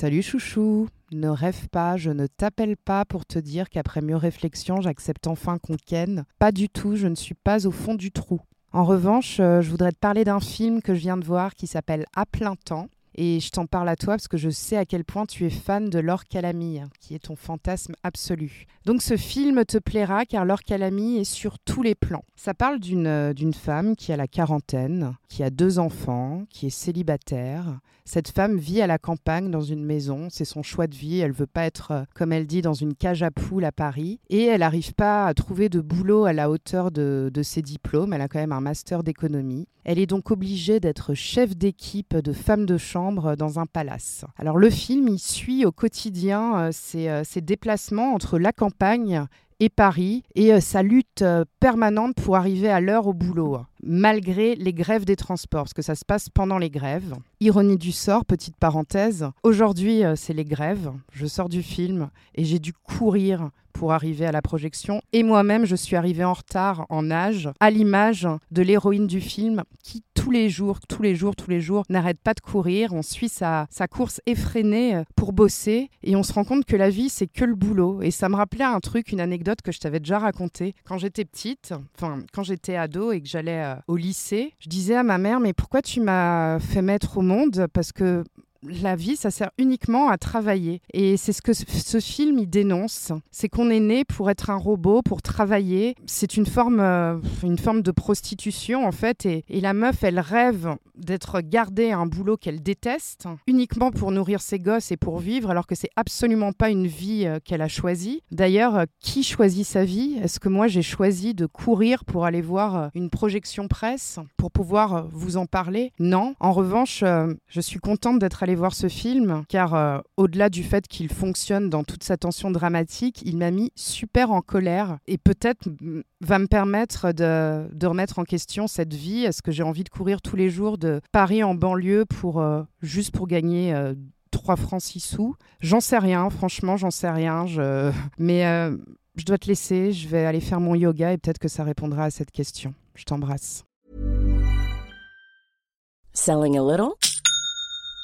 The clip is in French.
Salut chouchou, ne rêve pas, je ne t'appelle pas pour te dire qu'après mieux réflexion, j'accepte enfin qu'on ken. Pas du tout, je ne suis pas au fond du trou. En revanche, euh, je voudrais te parler d'un film que je viens de voir qui s'appelle À plein temps. Et je t'en parle à toi parce que je sais à quel point tu es fan de Laure Calamy, qui est ton fantasme absolu. Donc ce film te plaira car Laure Calamy est sur tous les plans. Ça parle d'une euh, femme qui a la quarantaine, qui a deux enfants, qui est célibataire. Cette femme vit à la campagne dans une maison, c'est son choix de vie, elle veut pas être, euh, comme elle dit, dans une cage à poules à Paris. Et elle n'arrive pas à trouver de boulot à la hauteur de, de ses diplômes, elle a quand même un master d'économie. Elle est donc obligée d'être chef d'équipe de femme de chambre dans un palace. Alors le film, il suit au quotidien euh, ses, euh, ses déplacements entre la campagne et Paris et euh, sa lutte euh, permanente pour arriver à l'heure au boulot, malgré les grèves des transports, parce que ça se passe pendant les grèves. Ironie du sort, petite parenthèse, aujourd'hui euh, c'est les grèves, je sors du film et j'ai dû courir pour arriver à la projection. Et moi-même, je suis arrivée en retard en âge, à l'image de l'héroïne du film qui, tous les jours, tous les jours, tous les jours, n'arrête pas de courir. On suit sa, sa course effrénée euh, pour bosser et on se rend compte que la vie, c'est que le boulot. Et ça me rappelait un truc, une anecdote que je t'avais déjà racontée. Quand j'étais petite, enfin, quand j'étais ado et que j'allais euh, au lycée, je disais à ma mère, mais pourquoi tu m'as fait mettre au monde? Parce que la vie, ça sert uniquement à travailler. Et c'est ce que ce- film, il dénonce. C'est qu'on est né pour être un robot, pour travailler. C'est une forme, euh, une forme de prostitution, en fait. Et, la meuf, elle rêve d'être gardée à un boulot qu'elle déteste, uniquement pour nourrir ses gosses et pour vivre, alors que c'est absolument pas une vie euh, qu'elle a choisie. D'ailleurs, euh, qui choisit sa vie? Est-ce que moi, j'ai choisi de courir pour aller voir une projection presse, pour pouvoir vous en parler? Non. En revanche, je suis contente d'être allée voir ce film, car euh, au-delà du fait qu'il fonctionne dans toute sa tension dramatique, il m'a mis super en colère et peut-être va me permettre de, de remettre en question cette vie. Est-ce que j'ai envie de courir tous les jours de Paris en banlieue pour euh, juste pour gagner euh, 3 francs 6 sous? J'en sais rien, franchement, j'en sais rien. Je... Mais euh, je dois te laisser, je vais aller faire mon yoga et peut-être que ça répondra à cette question. Je t'embrasse. Selling a little